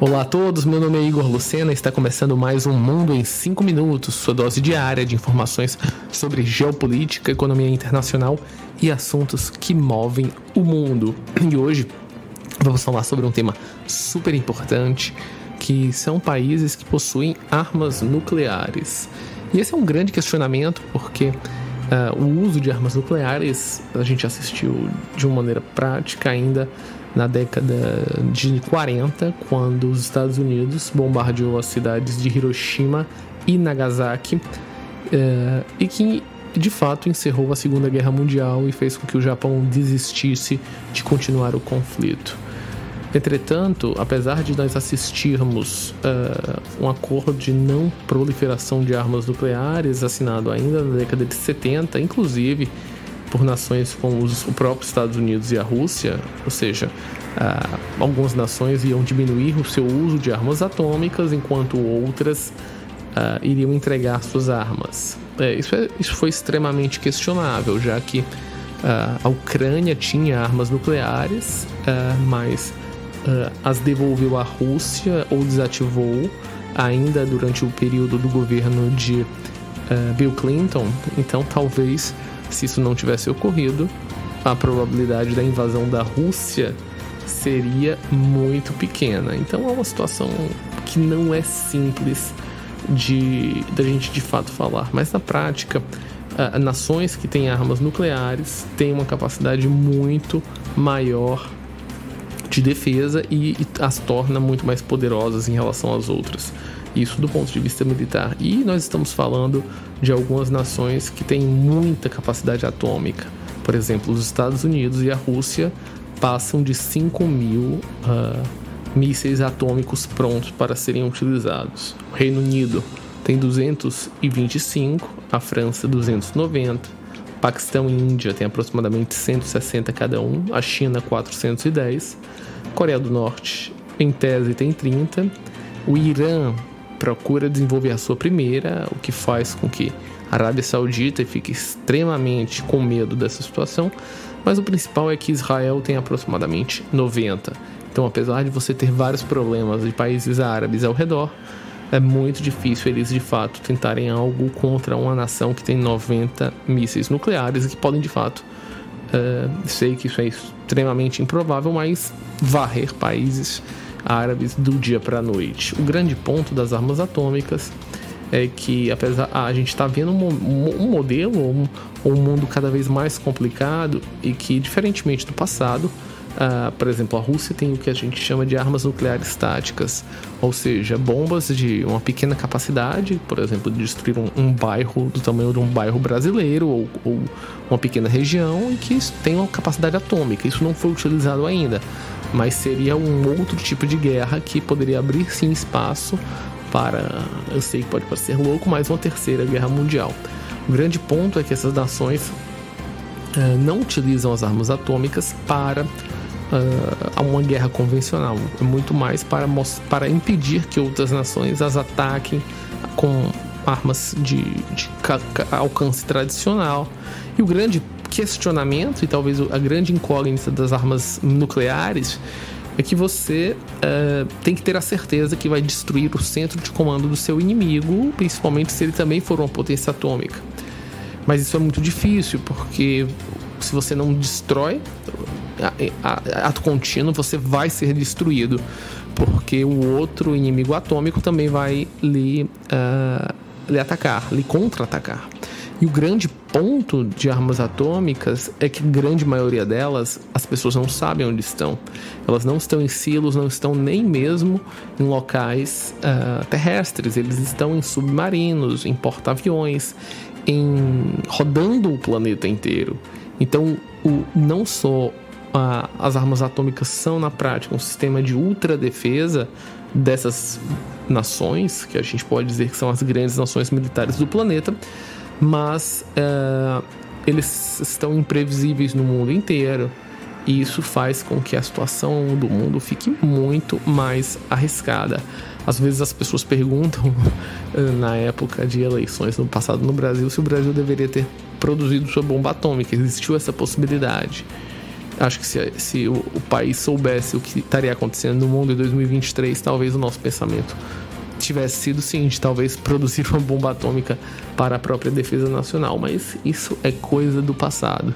Olá a todos, meu nome é Igor Lucena e está começando mais um Mundo em 5 Minutos, sua dose diária de informações sobre geopolítica, economia internacional e assuntos que movem o mundo. E hoje vamos falar sobre um tema super importante, que são países que possuem armas nucleares. E esse é um grande questionamento porque uh, o uso de armas nucleares a gente assistiu de uma maneira prática ainda na década de 40, quando os Estados Unidos bombardeou as cidades de Hiroshima e Nagasaki, é, e que de fato encerrou a Segunda Guerra Mundial e fez com que o Japão desistisse de continuar o conflito. Entretanto, apesar de nós assistirmos uh, um acordo de não proliferação de armas nucleares assinado ainda na década de 70, inclusive por nações como os, o próprio Estados Unidos e a Rússia, ou seja, ah, algumas nações iam diminuir o seu uso de armas atômicas, enquanto outras ah, iriam entregar suas armas. É, isso, é, isso foi extremamente questionável, já que ah, a Ucrânia tinha armas nucleares, mas as devolveu à Rússia ou desativou ainda durante o período do governo de Bill Clinton. Então, talvez se isso não tivesse ocorrido, a probabilidade da invasão da Rússia seria muito pequena. Então é uma situação que não é simples de da gente de fato falar, mas na prática, nações que têm armas nucleares têm uma capacidade muito maior de defesa e, e as torna muito mais poderosas em relação às outras. Isso do ponto de vista militar. E nós estamos falando de algumas nações que têm muita capacidade atômica. Por exemplo, os Estados Unidos e a Rússia passam de 5 mil uh, mísseis atômicos prontos para serem utilizados. O Reino Unido tem 225, a França 290, Paquistão e Índia têm aproximadamente 160 cada um, a China 410, Coreia do Norte em tese tem 30, o Irã procura desenvolver a sua primeira, o que faz com que a Arábia Saudita fique extremamente com medo dessa situação, mas o principal é que Israel tem aproximadamente 90. Então, apesar de você ter vários problemas de países árabes ao redor, é muito difícil eles de fato tentarem algo contra uma nação que tem 90 mísseis nucleares e que podem de fato. Uh, sei que isso é extremamente improvável, mas varrer países árabes do dia para a noite. O grande ponto das armas atômicas é que, apesar a gente está vendo um, um modelo, um, um, mundo cada vez mais complicado e que, diferentemente do passado, uh, por exemplo, a Rússia tem o que a gente chama de armas nucleares táticas, ou seja, bombas de uma pequena capacidade, por exemplo, de destruir um, um bairro do tamanho de um bairro brasileiro ou, ou uma pequena região e que tem uma capacidade atômica. Isso não foi utilizado ainda mas seria um outro tipo de guerra que poderia abrir sim espaço para, eu sei que pode parecer louco, mas uma terceira guerra mundial. O grande ponto é que essas nações uh, não utilizam as armas atômicas para uh, uma guerra convencional, é muito mais para, para impedir que outras nações as ataquem com armas de, de alcance tradicional. E o grande questionamento e talvez a grande incógnita das armas nucleares é que você uh, tem que ter a certeza que vai destruir o centro de comando do seu inimigo, principalmente se ele também for uma potência atômica. Mas isso é muito difícil, porque se você não destrói ato contínuo, você vai ser destruído, porque o outro inimigo atômico também vai lhe, uh, lhe atacar, lhe contra-atacar. E o grande ponto de armas atômicas é que a grande maioria delas, as pessoas não sabem onde estão. Elas não estão em silos, não estão nem mesmo em locais uh, terrestres. Eles estão em submarinos, em porta-aviões, em rodando o planeta inteiro. Então, o, não só as armas atômicas são na prática um sistema de ultradefesa dessas nações, que a gente pode dizer que são as grandes nações militares do planeta, mas uh, eles estão imprevisíveis no mundo inteiro e isso faz com que a situação do mundo fique muito mais arriscada. Às vezes as pessoas perguntam, na época de eleições no passado no Brasil, se o Brasil deveria ter produzido sua bomba atômica. Existiu essa possibilidade. Acho que se, se o, o país soubesse o que estaria acontecendo no mundo em 2023, talvez o nosso pensamento tivesse sido o seguinte: talvez produzir uma bomba atômica para a própria defesa nacional, mas isso é coisa do passado.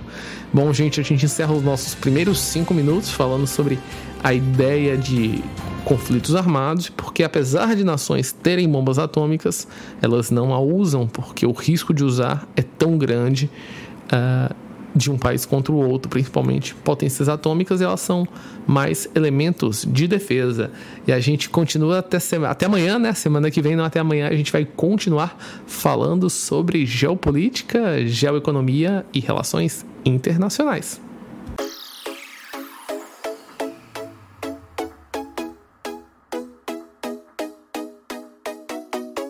Bom, gente, a gente encerra os nossos primeiros cinco minutos falando sobre a ideia de conflitos armados, porque apesar de nações terem bombas atômicas, elas não a usam porque o risco de usar é tão grande. Uh, de um país contra o outro, principalmente potências atômicas, elas são mais elementos de defesa. E a gente continua até, até amanhã, né? Semana que vem, não até amanhã, a gente vai continuar falando sobre geopolítica, geoeconomia e relações internacionais.